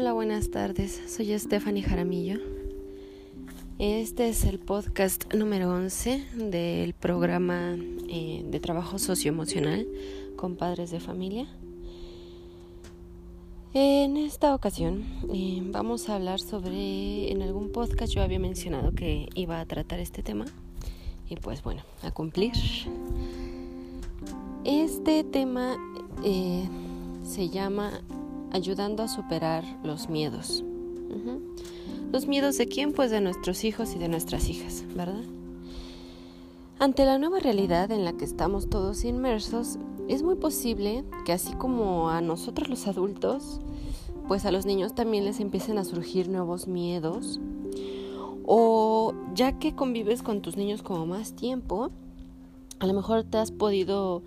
Hola, buenas tardes. Soy Stephanie Jaramillo. Este es el podcast número 11 del programa eh, de trabajo socioemocional con padres de familia. En esta ocasión eh, vamos a hablar sobre, en algún podcast yo había mencionado que iba a tratar este tema y pues bueno, a cumplir. Este tema eh, se llama ayudando a superar los miedos. ¿Los miedos de quién? Pues de nuestros hijos y de nuestras hijas, ¿verdad? Ante la nueva realidad en la que estamos todos inmersos, es muy posible que así como a nosotros los adultos, pues a los niños también les empiecen a surgir nuevos miedos. O ya que convives con tus niños como más tiempo, a lo mejor te has podido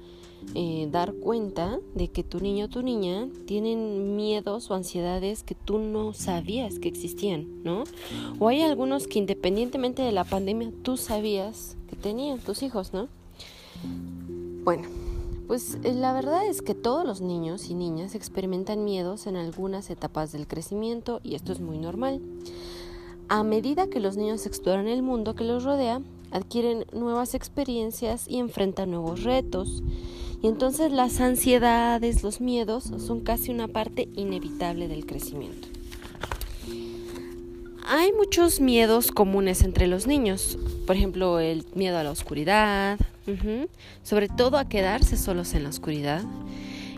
eh, dar cuenta de que tu niño o tu niña tienen miedos o ansiedades que tú no sabías que existían, ¿no? O hay algunos que independientemente de la pandemia tú sabías que tenían tus hijos, ¿no? Bueno, pues eh, la verdad es que todos los niños y niñas experimentan miedos en algunas etapas del crecimiento y esto es muy normal. A medida que los niños exploran el mundo que los rodea, adquieren nuevas experiencias y enfrentan nuevos retos. Y entonces las ansiedades, los miedos son casi una parte inevitable del crecimiento. Hay muchos miedos comunes entre los niños, por ejemplo el miedo a la oscuridad, sobre todo a quedarse solos en la oscuridad,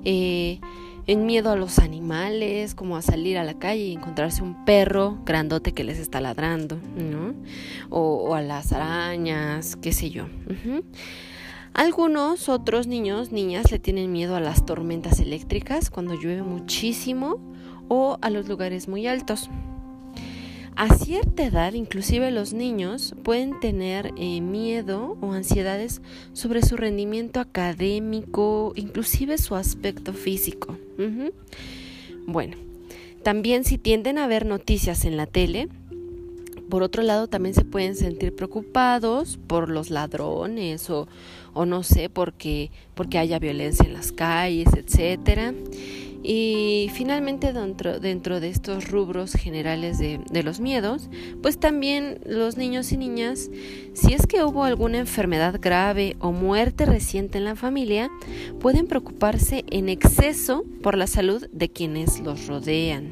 eh, el miedo a los animales, como a salir a la calle y encontrarse un perro grandote que les está ladrando, ¿no? o, a las arañas, qué sé yo. Algunos otros niños, niñas, le tienen miedo a las tormentas eléctricas cuando llueve muchísimo o a los lugares muy altos. A cierta edad, inclusive los niños pueden tener eh, miedo o ansiedades sobre su rendimiento académico, inclusive su aspecto físico. Bueno, también si tienden a ver noticias en la tele, por otro lado, también se pueden sentir preocupados por los ladrones o, o no sé, porque, porque haya violencia en las calles, etcétera. Y finalmente dentro, dentro de estos rubros generales de, de, los miedos, pues también los niños y niñas, si es que hubo alguna enfermedad grave o muerte reciente en la familia, pueden preocuparse en exceso por la salud de quienes los rodean.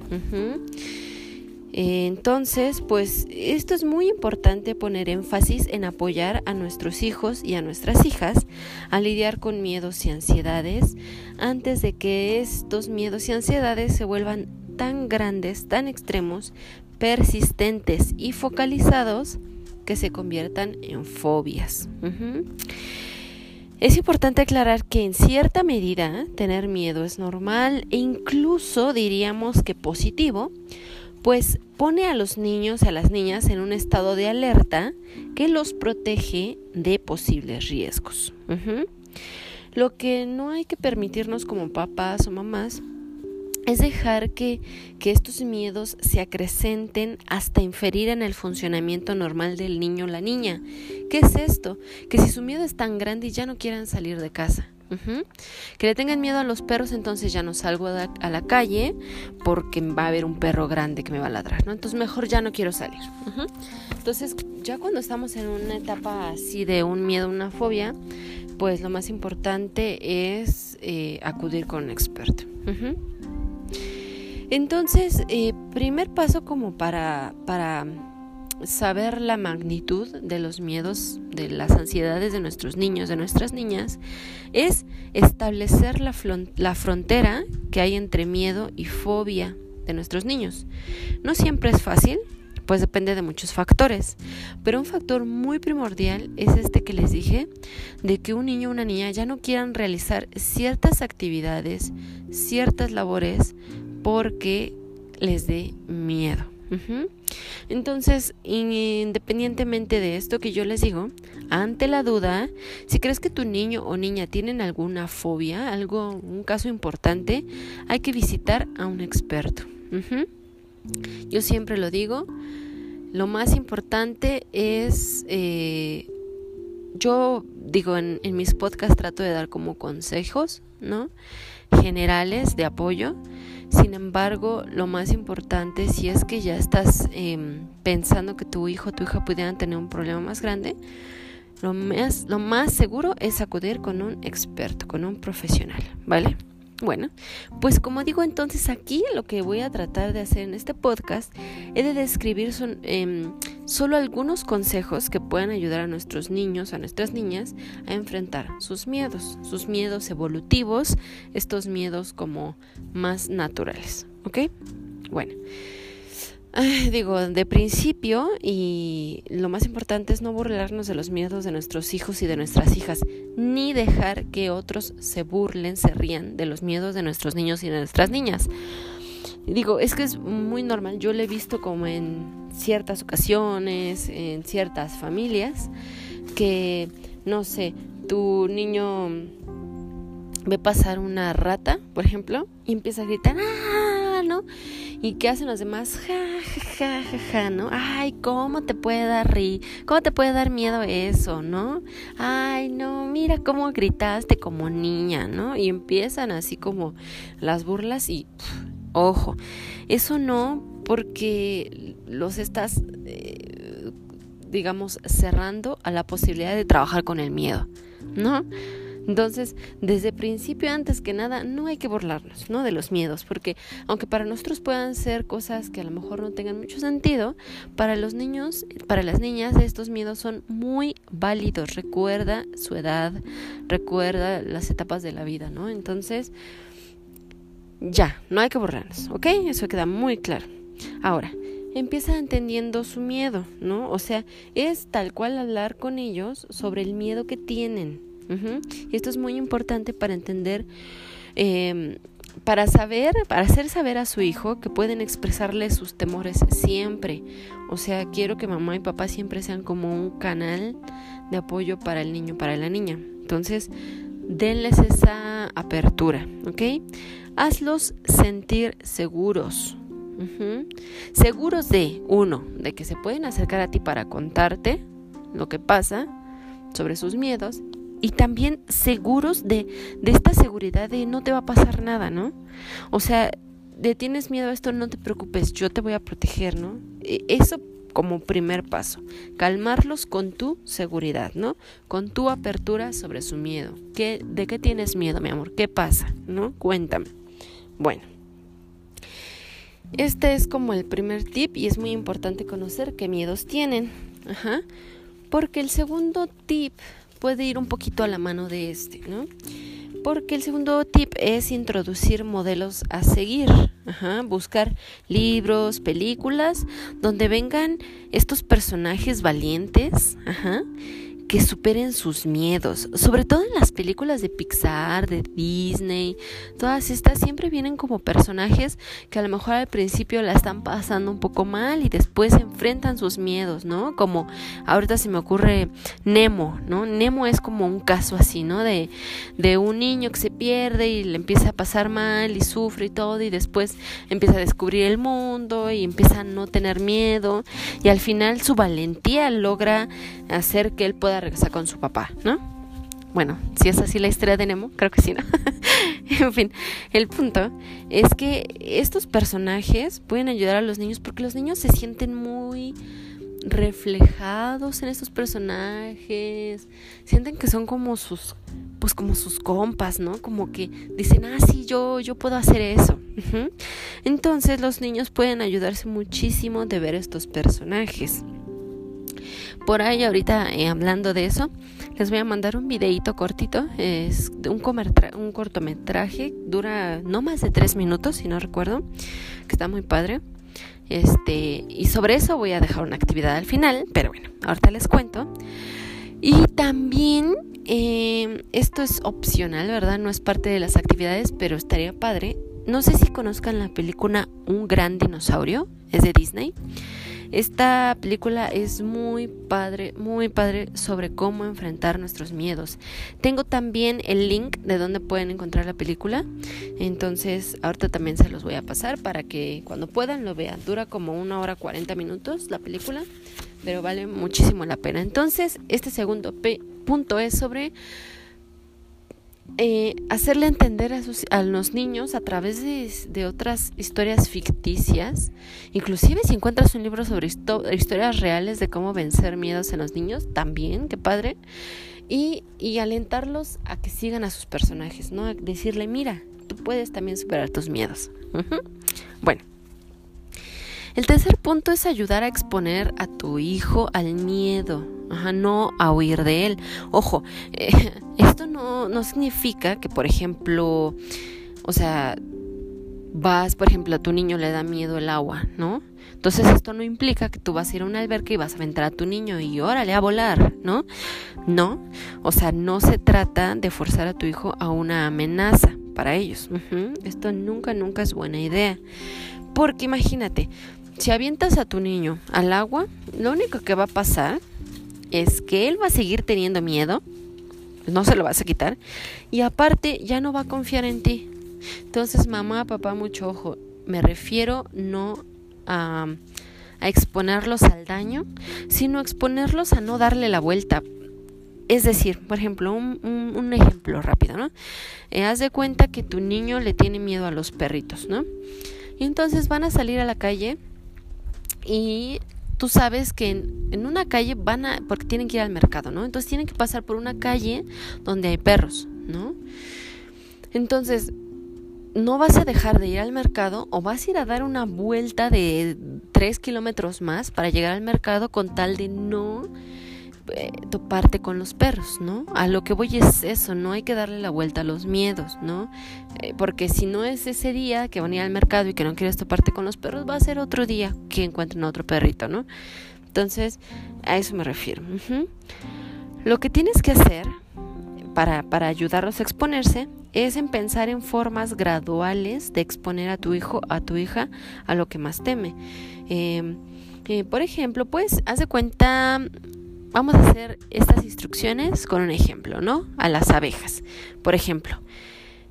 Entonces, pues esto es muy importante poner énfasis en apoyar a nuestros hijos y a nuestras hijas a lidiar con miedos y ansiedades antes de que estos miedos y ansiedades se vuelvan tan grandes, tan extremos, persistentes y focalizados que se conviertan en fobias. Es importante aclarar que en cierta medida tener miedo es normal e incluso diríamos que positivo, pues pone a los niños y a las niñas en un estado de alerta que los protege de posibles riesgos. Lo que no hay que permitirnos como papás o mamás es dejar que, que, estos miedos se acrecenten hasta inferir en el funcionamiento normal del niño o la niña. ¿Qué es esto? Que si su miedo es tan grande y ya no quieran salir de casa. Que le tengan miedo a los perros, entonces ya no salgo a la, calle porque va a haber un perro grande que me va a ladrar, ¿no? Entonces mejor ya no quiero salir. Entonces ya cuando estamos en una etapa así de un miedo, una fobia, pues lo más importante es eh, acudir con un experto. Entonces, eh, primer paso como para, para saber la magnitud de los miedos, de las ansiedades de nuestros niños, de nuestras niñas, es establecer la, frontera que hay entre miedo y fobia de nuestros niños. No siempre es fácil, pues depende de muchos factores, pero un factor muy primordial es este que les dije, de que un niño o una niña ya no quieran realizar ciertas actividades, ciertas labores, porque les dé miedo. Entonces, independientemente de esto que yo les digo, ante la duda, si crees que tu niño o niña tienen alguna fobia, algo, un caso importante, hay que visitar a un experto. Yo siempre lo digo, lo más importante es eh, yo digo, en, en mis podcasts trato de dar como consejos, ¿no? Generales de apoyo. Sin embargo, lo más importante, si es que ya estás em, pensando que tu hijo o tu hija pudieran tener un problema más grande, lo más, lo más seguro es acudir con un experto, con un profesional, ¿vale? Bueno, pues como digo entonces aquí lo que voy a tratar de hacer en este podcast es de describir son, em, solo algunos consejos que puedan ayudar a nuestros niños, a nuestras niñas a enfrentar sus miedos, sus miedos evolutivos, estos miedos como más naturales, ¿ok? Bueno digo, de principio, y lo más importante es no burlarnos de los miedos de nuestros hijos y de nuestras hijas, ni dejar que otros se burlen, se rían de los miedos de nuestros niños y de nuestras niñas. Digo, es que es muy normal, yo lo he visto como en ciertas ocasiones, en ciertas familias, que, no sé, tu niño ve pasar una rata, por ejemplo, y empieza a gritar, ¡ah! ¿no? ¿Y qué hacen los demás? Ja, ja, ja, ja, ¿no? Ay, ¿cómo te puede dar ri? ¿Cómo te puede dar miedo eso, no? Ay, no, mira cómo gritaste como niña, ¿no? Y empiezan así como las burlas y, ojo, eso no porque los estás, eh, digamos, cerrando a la posibilidad de trabajar con el miedo, ¿no? Entonces, desde principio, antes que nada, no hay que burlarnos, ¿no? De los miedos, porque aunque para nosotros puedan ser cosas que a lo mejor no tengan mucho sentido, para los niños, para las niñas, estos miedos son muy válidos. Recuerda su edad, recuerda las etapas de la vida, ¿no? Entonces, ya, no hay que burlarnos, ¿ok? Eso queda muy claro. Ahora, empieza entendiendo su miedo, ¿no? O sea, es tal cual hablar con ellos sobre el miedo que tienen y esto es muy importante para entender, em, para saber, para hacer saber a su hijo que pueden expresarle sus temores siempre. O sea, quiero que mamá y papá siempre sean como un canal de apoyo para el niño, para la niña. Entonces, denles esa apertura, ¿ok? Hazlos sentir seguros. Seguros de, uno, de que se pueden acercar a ti para contarte lo que pasa sobre sus miedos y también seguros de, de esta seguridad de no te va a pasar nada, ¿no? O sea, de tienes miedo a esto, no te preocupes, yo te voy a proteger, ¿no? E, eso como primer paso, calmarlos con tu seguridad, ¿no? Con tu apertura sobre su miedo. ¿Qué, ¿De qué tienes miedo, mi amor? ¿Qué pasa? ¿No? Cuéntame. Bueno, este es como el primer tip y es muy importante conocer qué miedos tienen. Ajá. Porque el segundo tip puede ir un poquito a la mano de este, ¿no? Porque el segundo tip es introducir modelos a seguir, buscar libros, películas donde vengan estos personajes valientes, ajá, que superen sus miedos, sobre todo en las películas de Pixar, de Disney, todas estas siempre vienen como personajes que a lo mejor al principio la están pasando un poco mal y después enfrentan sus miedos, ¿no? Como ahorita se me ocurre Nemo, ¿no? Nemo es como un caso así, ¿no? De, de un niño que se pierde y le empieza a pasar mal y sufre y todo y después empieza a descubrir el mundo y empieza a no tener miedo y al final su valentía logra hacer que él pueda regresar con su papá, ¿no? Bueno, si es así la historia de Nemo, creo que sí, ¿no? en fin, el punto es que estos personajes pueden ayudar a los niños porque los niños se sienten muy reflejados en estos personajes, sienten que son como sus pues como sus compas, ¿no? Como que dicen, "Ah, sí, yo yo puedo hacer eso." Entonces, los niños pueden ayudarse muchísimo de ver estos personajes. Por ahí ahorita eh, hablando de eso, les voy a mandar un videito cortito, es un, un cortometraje, dura no más de tres minutos, si no recuerdo, que está muy padre. Este, y sobre eso voy a dejar una actividad al final, pero bueno, ahorita les cuento. Y también eh, esto es opcional, ¿verdad? No es parte de las actividades, pero estaría padre. No sé si conozcan la película Un gran dinosaurio, es de Disney. Esta película es muy padre, muy padre sobre cómo enfrentar nuestros miedos. Tengo también el link de donde pueden encontrar la película. Entonces, ahorita también se los voy a pasar para que cuando puedan lo vean. Dura como una hora 40 minutos la película, pero vale muchísimo la pena. Entonces, este segundo punto es sobre eh, hacerle entender a, los niños a través de, otras historias ficticias, inclusive si encuentras un libro sobre historias reales de cómo vencer miedos en los niños, también, qué padre, y, alentarlos a que sigan a sus personajes, ¿no? Decirle, mira, tú puedes también superar tus miedos. Bueno. El tercer punto es ayudar a exponer a tu hijo al miedo, no a huir de él. Ojo, eh, no, no significa que, por ejemplo, o sea, vas, por ejemplo, a tu niño le da miedo el agua, ¿no? Entonces esto no implica que tú vas a ir a un alberca y vas a aventar a tu niño y órale a volar, ¿no? No, o sea, no se trata de forzar a tu hijo a una amenaza para ellos. Esto nunca, nunca es buena idea. Porque imagínate, si avientas a tu niño al agua, lo único que va a pasar es que él va a seguir teniendo miedo, no se lo vas a quitar, y aparte ya no va a confiar en ti. Entonces, mamá, papá, mucho ojo, me refiero no a, exponerlos al daño, sino exponerlos a no darle la vuelta. Es decir, por ejemplo, un, ejemplo rápido, ¿no? Eh, haz de cuenta que tu niño le tiene miedo a los perritos, ¿no? Y entonces van a salir a la calle y tú sabes que en, una calle van a, porque tienen que ir al mercado, ¿no? Entonces tienen que pasar por una calle donde hay perros, ¿no? Entonces, no vas a dejar de ir al mercado o vas a ir a dar una vuelta de tres kilómetros más para llegar al mercado con tal de no eh, toparte con los perros, ¿no? A lo que voy es eso, no hay que darle la vuelta a los miedos, ¿no? Eh, porque si no es ese día que van a ir al mercado y que no quieres toparte con los perros, va a ser otro día que encuentren otro perrito, ¿no? Entonces, a eso me refiero. Lo que tienes que hacer para, para ayudarlos a exponerse es en pensar en formas graduales de exponer a tu hijo, a tu hija, a lo que más teme. Em, eh, por ejemplo, pues, haz de cuenta vamos a hacer estas instrucciones con un ejemplo, ¿no? A las abejas. Por ejemplo,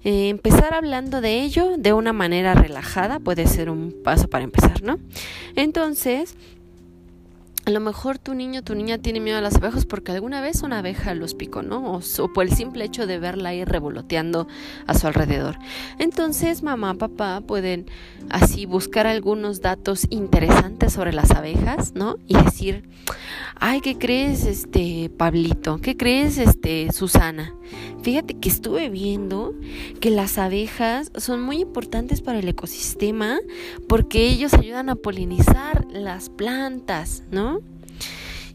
eh, empezar hablando de ello de una manera relajada puede ser un paso para empezar, ¿no? Entonces, a lo mejor tu niño, tu niña tiene miedo a las abejas porque alguna vez una abeja los picó, ¿no? O, por el simple hecho de verla ahí revoloteando a su alrededor. Entonces, mamá, papá pueden así buscar algunos datos interesantes sobre las abejas, ¿no? Y decir, ay, ¿qué crees, este, Pablito? ¿Qué crees, este, Susana? Fíjate que estuve viendo que las abejas son muy importantes para el ecosistema porque ellos ayudan a polinizar las plantas, ¿no?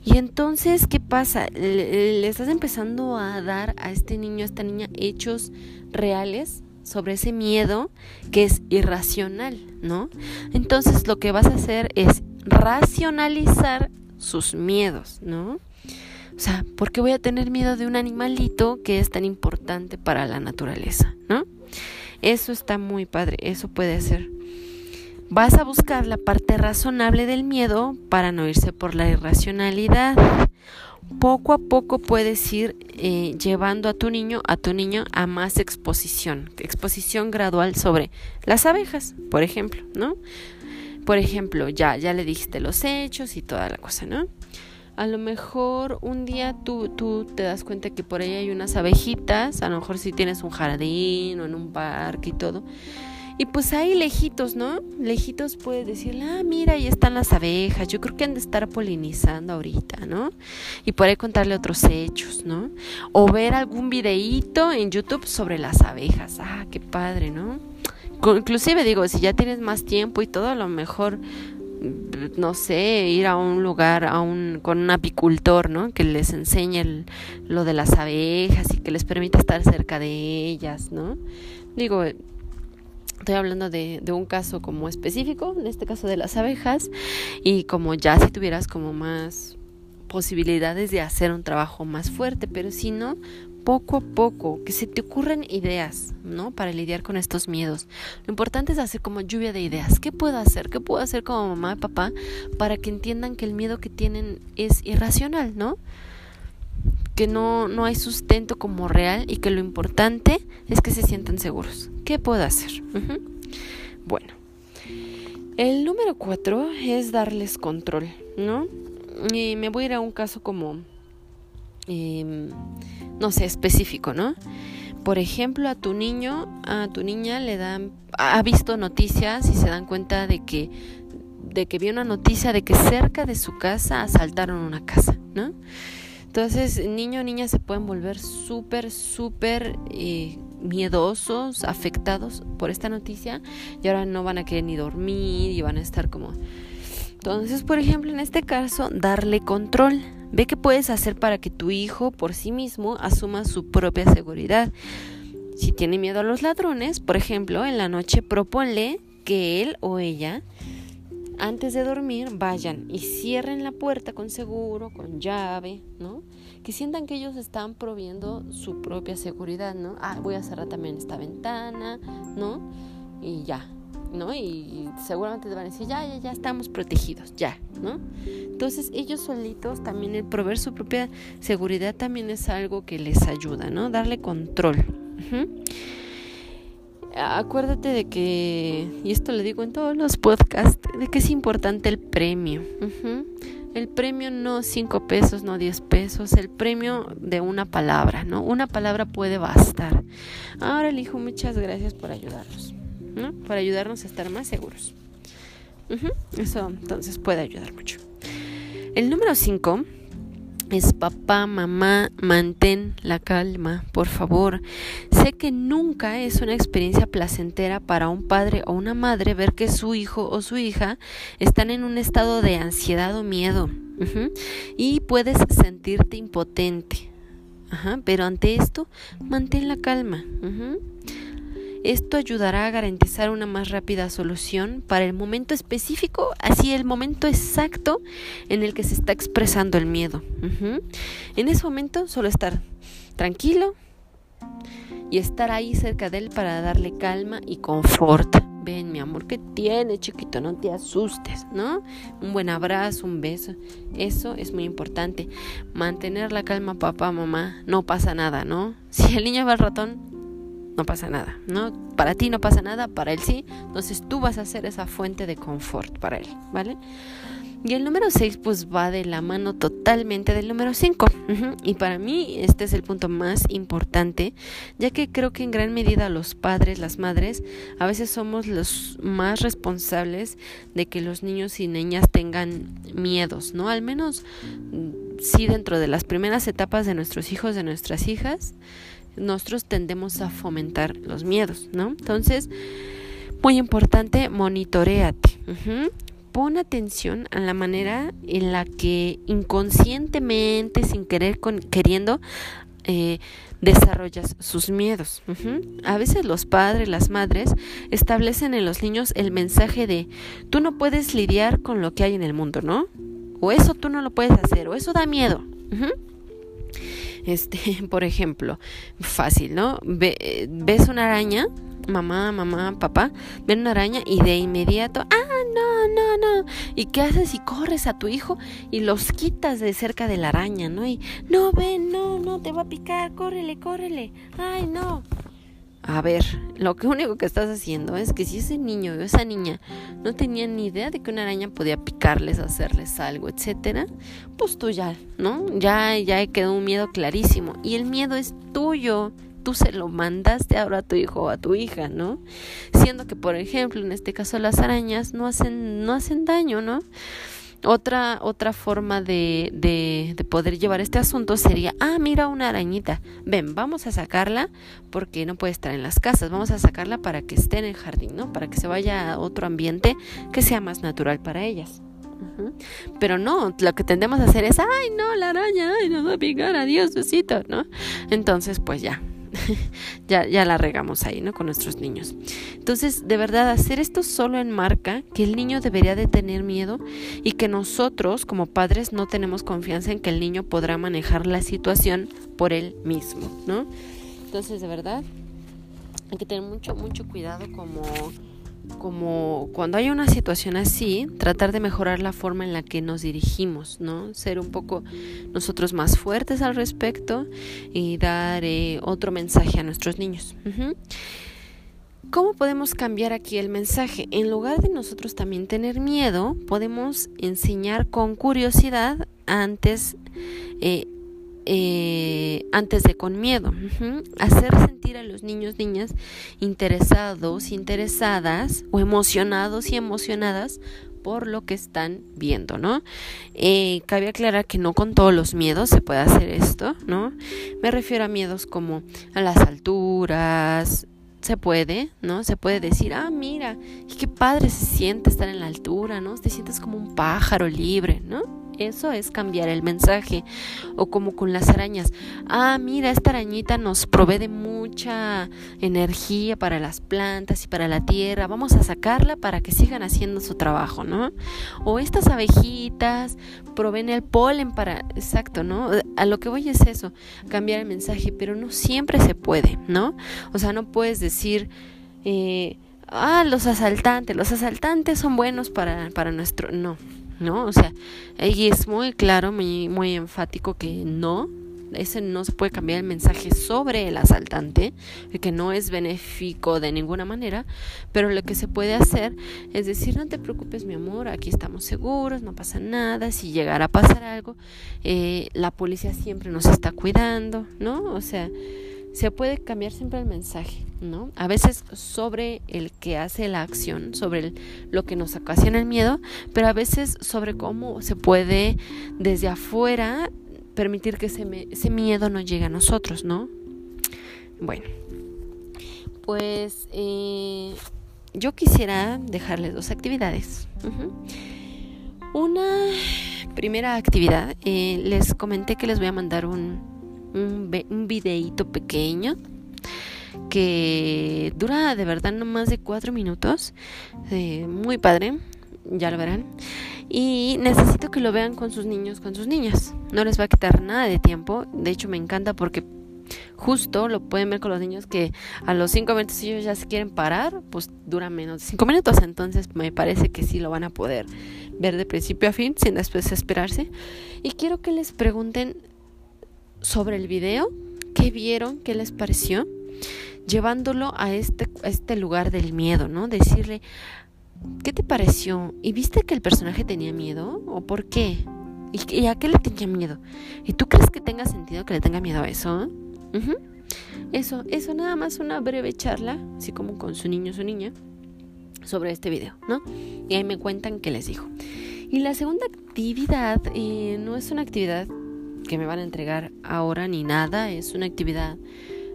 Y entonces, ¿qué pasa? Le, estás empezando a dar a este niño, a esta niña, hechos reales sobre ese miedo que es irracional, ¿no? Entonces lo que vas a hacer es racionalizar sus miedos, ¿no? O sea, ¿por qué voy a tener miedo de un animalito que es tan importante para la naturaleza, ¿no? Eso está muy padre, eso puede ser Vas a buscar la parte razonable del miedo para no irse por la irracionalidad. Poco a poco puedes ir eh, llevando a tu niño, a tu niño a más exposición, exposición gradual sobre las abejas, por ejemplo, ¿no? Por ejemplo, ya, ya le dijiste los hechos y toda la cosa, ¿no? A lo mejor un día tú, tú te das cuenta que por ahí hay unas abejitas, a lo mejor si tienes un jardín o en un parque y todo, y pues ahí lejitos, ¿no? Lejitos puedes decirle, ah, mira, ahí están las abejas, yo creo que han de estar polinizando ahorita, ¿no? Y por ahí contarle otros hechos, ¿no? O ver algún videíto en YouTube sobre las abejas, ah, qué padre, ¿no? Inclusive digo, si ya tienes más tiempo y todo, a lo mejor mm, no sé, ir a un lugar a un, con un apicultor, ¿no? Que les enseñe lo de las abejas y que les permita estar cerca de ellas, ¿no? Digo, Estoy hablando de, un caso como específico, en este caso de las abejas, y como ya si tuvieras como más posibilidades de hacer un trabajo más fuerte, pero si no, poco a poco, que se te ocurren ideas, ¿no? Para lidiar con estos miedos. Lo importante es hacer como lluvia de ideas. ¿Qué puedo hacer? ¿Qué puedo hacer como mamá y papá para que entiendan que el miedo que tienen es irracional, ¿no? Que no, no hay sustento como real y que lo importante es que se sientan seguros. ¿Qué puedo hacer? Bueno, el número cuatro es darles control, ¿no? Y me voy a ir a un caso como em, no sé, específico, ¿no? Por ejemplo, a tu niño, a tu niña le dan, ha visto noticias y se dan cuenta de que, de que vio una noticia de que cerca de su casa asaltaron una casa, ¿no? Entonces, niño o niña se pueden volver súper, súper eh, miedosos, afectados por esta noticia y ahora no van a querer ni dormir y van a estar como... Entonces, por ejemplo, en este caso, darle control. Ve qué puedes hacer para que tu hijo por sí mismo asuma su propia seguridad. Si tiene miedo a los ladrones, por ejemplo, en la noche proponle que él o ella antes de dormir vayan y cierren la puerta con seguro, con llave, ¿no? Que sientan que ellos están proviendo su propia seguridad, ¿no? Ah, voy a cerrar también esta ventana, ¿no? Y ya, ¿no? Y seguramente te van a decir, ya, ya, ya estamos protegidos, ya, ¿no? Entonces ellos solitos también el proveer su propia seguridad también es algo que les ayuda, ¿no? Darle control acuérdate de que, y esto lo digo en todos los podcasts, de que es importante el premio. El premio no cinco pesos, no diez pesos, el premio de una palabra, ¿no? Una palabra puede bastar. Ahora, el hijo, muchas gracias por ayudarnos, ¿no? Por ayudarnos a estar más seguros. Eso entonces puede ayudar mucho. El número cinco es papá, mamá, mantén la calma, por favor. Sé que nunca es una experiencia placentera para un padre o una madre ver que su hijo o su hija están en un estado de ansiedad o miedo. Y puedes sentirte impotente. pero ante esto, mantén la calma. Esto ayudará a garantizar una más rápida solución para el momento específico, así el momento exacto en el que se está expresando el miedo. En ese momento solo estar tranquilo y estar ahí cerca de él para darle calma y confort. Ven, mi amor, ¿qué tiene, chiquito? No te asustes, ¿no? Un buen abrazo, un beso. Eso es muy importante. Mantener la calma, papá, mamá. No pasa nada, ¿no? Si el niño va al ratón, no pasa nada, ¿no? Para ti no pasa nada, para él sí, entonces tú vas a ser esa fuente de confort para él, ¿vale? Y el número 6 pues va de la mano totalmente del número 5. Y para mí este es el punto más importante, ya que creo que en gran medida los padres, las madres, a veces somos los más responsables de que los niños y niñas tengan miedos, ¿no? Al menos mm, sí dentro de las primeras etapas de nuestros hijos, de nuestras hijas, nosotros tendemos a fomentar los miedos, ¿no? Entonces, muy importante, monitoreate. Pon atención a la manera en la que inconscientemente, sin querer, queriendo, eh, desarrollas sus miedos. A veces los padres, las madres, establecen en los niños el mensaje de tú no puedes lidiar con lo que hay en el mundo, ¿no? O eso tú no lo puedes hacer, o eso da miedo. Este, por ejemplo, fácil, ¿no? ves una araña, mamá, mamá, papá, ven una araña y de inmediato, ah, no, no, no. ¿Y qué haces? Y corres a tu hijo y los quitas de cerca de la araña, ¿no? Y, no, ven, no, no, te va a picar, córrele, córrele. Ay, no. A ver, lo que único que estás haciendo es que si ese niño o esa niña no tenía ni idea de que una araña podía picarles, hacerles algo, etcétera, pues tú ya, ¿no? Ya, ya quedó un miedo clarísimo. Y el miedo es tuyo. Tú se lo mandaste ahora a tu hijo o a tu hija, ¿no? Siendo que, por ejemplo, en este caso las arañas no hacen, no hacen daño, ¿no? Otra, otra forma de, de, de, poder llevar este asunto sería, ah, mira una arañita, ven, vamos a sacarla porque no puede estar en las casas, vamos a sacarla para que esté en el jardín, ¿no? Para que se vaya a otro ambiente que sea más natural para ellas. Pero no, lo que tendemos a hacer es, ay, no, la araña, ay, nos va a picar, adiós, besito, ¿no? Entonces, pues ya, ya, ya la regamos ahí, ¿no? Con nuestros niños. Entonces, de verdad, hacer esto solo enmarca que el niño debería de tener miedo y que nosotros, como padres, no tenemos confianza en que el niño podrá manejar la situación por él mismo, ¿no? Entonces, de verdad, hay que tener mucho, mucho cuidado como como cuando hay una situación así, tratar de mejorar la forma en la que nos dirigimos, ¿no? Ser un poco nosotros más fuertes al respecto y dar eh, otro mensaje a nuestros niños. ¿Cómo podemos cambiar aquí el mensaje? En lugar de nosotros también tener miedo, podemos enseñar con curiosidad antes eh, eh, antes de con miedo. Hacer sentir a los niños, niñas interesados, interesadas o emocionados y emocionadas por lo que están viendo, ¿no? Eh, cabe aclarar que no con todos los miedos se puede hacer esto, ¿no? Me refiero a miedos como a las alturas, se puede, ¿no? Se puede decir, ah, mira, qué padre se siente estar en la altura, ¿no? Te sientes como un pájaro libre, ¿no? Eso es cambiar el mensaje. O como con las arañas. Ah, mira, esta arañita nos provee de mucha energía para las plantas y para la tierra. Vamos a sacarla para que sigan haciendo su trabajo, ¿no? O estas abejitas proveen el polen para... Exacto, ¿no? A lo que voy es eso, cambiar el mensaje, pero no siempre se puede, ¿no? O sea, no puedes decir... Eh, ah, los asaltantes, los asaltantes son buenos para, para nuestro... No, ¿no? O sea, ahí es muy claro, muy, muy enfático que no, ese no se puede cambiar el mensaje sobre el asaltante, que no es benéfico de ninguna manera, pero lo que se puede hacer es decir, no te preocupes mi amor, aquí estamos seguros, no pasa nada, si llegara a pasar algo, eh, la policía siempre nos está cuidando, ¿no? O sea, se puede cambiar siempre el mensaje, ¿no? A veces sobre el que hace la acción, sobre lo que nos ocasiona el miedo, pero a veces sobre cómo se puede desde afuera permitir que ese, miedo no llegue a nosotros, ¿no? Bueno, pues eh, yo quisiera dejarles dos actividades. Una primera actividad, eh, les comenté que les voy a mandar un, un, videíto pequeño que dura de verdad no más de cuatro minutos. Eh, muy padre, ya lo verán. Y necesito que lo vean con sus niños, con sus niñas. No les va a quitar nada de tiempo. De hecho, me encanta porque justo lo pueden ver con los niños que a los cinco minutos ellos ya se quieren parar, pues dura menos de cinco minutos. Entonces me parece que sí lo van a poder ver de principio a fin sin después esperarse. Y quiero que les pregunten sobre el video, qué vieron, qué les pareció, llevándolo a este, este lugar del miedo, ¿no? Decirle, ¿qué te pareció? ¿Y viste que el personaje tenía miedo? ¿O por qué? ¿Y, a qué le tenía miedo? ¿Y tú crees que tenga sentido que le tenga miedo a eso? Eso, eso nada más una breve charla, así como con su niño o su niña, sobre este video, ¿no? Y ahí me cuentan qué les dijo. Y la segunda actividad eh, no es una actividad que me van a entregar ahora ni nada, es una actividad,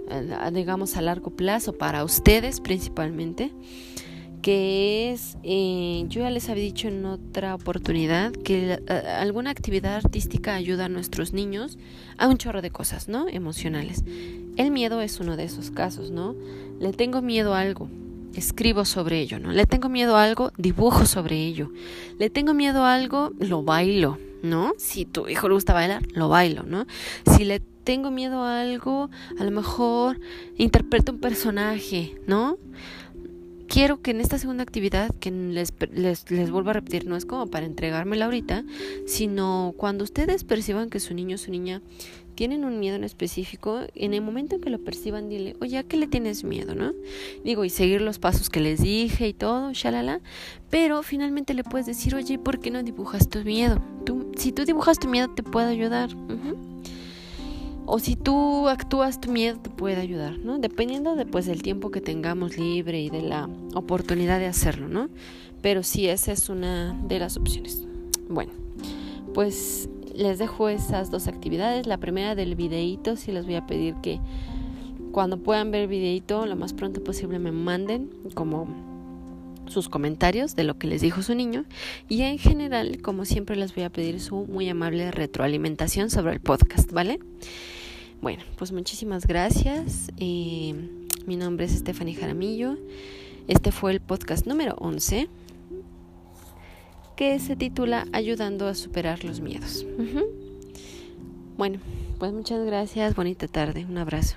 eh, digamos, a largo plazo para ustedes principalmente, que es, eh, yo ya les había dicho en otra oportunidad, que eh, alguna actividad artística ayuda a nuestros niños a un chorro de cosas, ¿no? Emocionales. El miedo es uno de esos casos, ¿no? Le tengo miedo a algo, escribo sobre ello, ¿no? Le tengo miedo a algo, dibujo sobre ello. Le tengo miedo a algo, lo bailo, ¿no? Si tu hijo le gusta bailar, lo bailo, ¿no? Si le tengo miedo a algo, a lo mejor interpreto un personaje, ¿no? Quiero que en esta segunda actividad, que les, les, les vuelvo a repetir, no es como para entregármela ahorita, sino cuando ustedes perciban que su niño o su niña tienen un miedo en específico, en el momento en que lo perciban, dile, oye, ¿a qué le tienes miedo, no? Digo, y seguir los pasos que les dije y todo, shalala. Pero finalmente le puedes decir, oye, ¿por qué no dibujas tu miedo? Tú, si tú dibujas tu miedo, te puedo ayudar. O si tú actúas tu miedo, te puede ayudar, ¿no? Dependiendo de, pues, del tiempo que tengamos libre y de la oportunidad de hacerlo, ¿no? Pero sí, esa es una de las opciones. Bueno, pues les dejo esas dos actividades. La primera del videíto, sí les voy a pedir que cuando puedan ver el videíto, lo más pronto posible me manden como sus comentarios de lo que les dijo su niño y en general, como siempre, les voy a pedir su muy amable retroalimentación sobre el podcast, ¿vale? Bueno, pues muchísimas gracias. Eh, mi nombre es Stephanie Jaramillo. Este fue el podcast número 11 que se titula Ayudando a superar los miedos. Bueno, pues muchas gracias, bonita tarde, un abrazo.